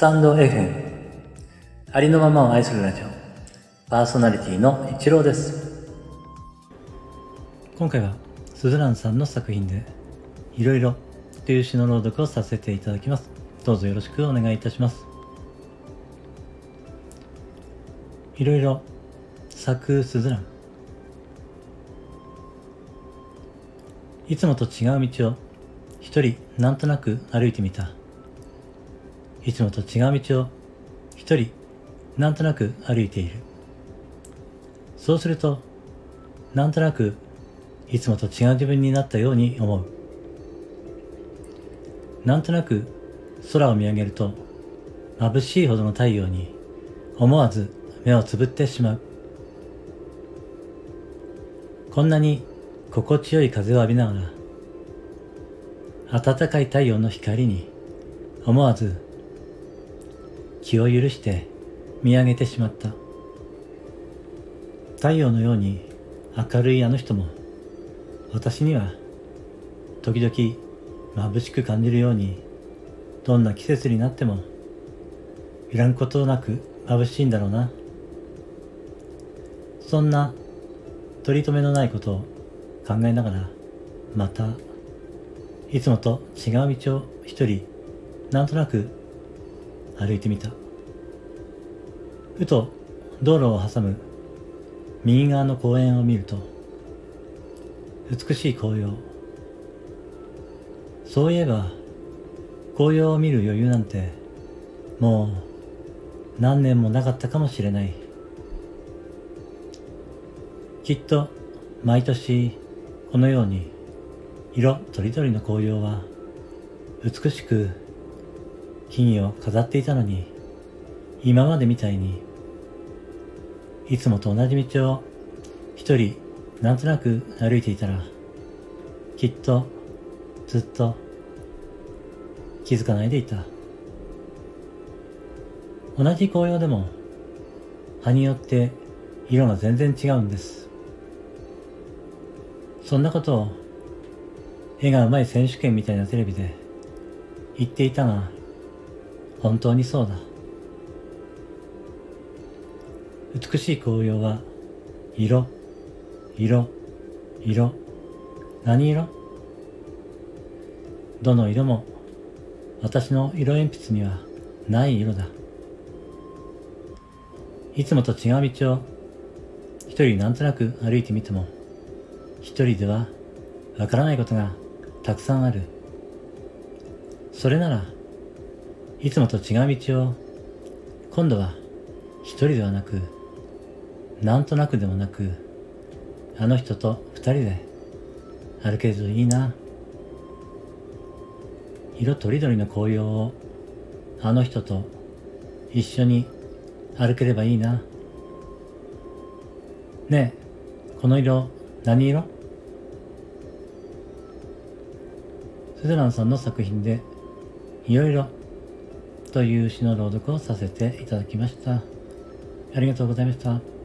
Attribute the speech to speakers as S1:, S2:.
S1: タンド FM ありのままを愛するラジオ。パーソナリティの一郎です。今回はスズランさんの作品でいろいろという詩の朗読をさせていただきます。どうぞよろしくお願いいたします。いろいろ咲くスズラン。いつもと違う道を一人なんとなく歩いてみた。いつもと違う道を一人なんとなく歩いている。そうするとなんとなくいつもと違う自分になったように思う。なんとなく空を見上げると眩しいほどの太陽に思わず目をつぶってしまう。こんなに心地よい風を浴びながら暖かい太陽の光に思わず気を許して見上げてしまった。太陽のように明るいあの人も私には時々眩しく感じるようにどんな季節になってもいらんことなく眩しいんだろうな。そんな取り留めのないことを考えながらまたいつもと違う道を一人なんとなく歩いてみた。ふと道路を挟む右側の公園を見ると美しい紅葉。そういえば紅葉を見る余裕なんてもう何年もなかったかもしれない。きっと毎年このように色とりどりの紅葉は美しく木々を飾っていたのに今までみたいにいつもと同じ道を一人なんとなく歩いていたらきっとずっと気づかないでいた。同じ紅葉でも葉によって色が全然違うんです。そんなことを絵がうまい選手権みたいなテレビで言っていたが本当にそうだ。美しい紅葉は色色色。何色？どの色も私の色鉛筆にはない色だ。いつもと違う道を一人なんとなく歩いてみても一人ではわからないことがたくさんある。それならいつもと違う道を。今度は一人ではなくなんとなくでもなくあの人と二人で歩けるといいな。色とりどりの紅葉をあの人と一緒に歩ければいいな。ねえこの色何色？スズランさんの作品でいろいろという詩の朗読をさせていただきました。ありがとうございました。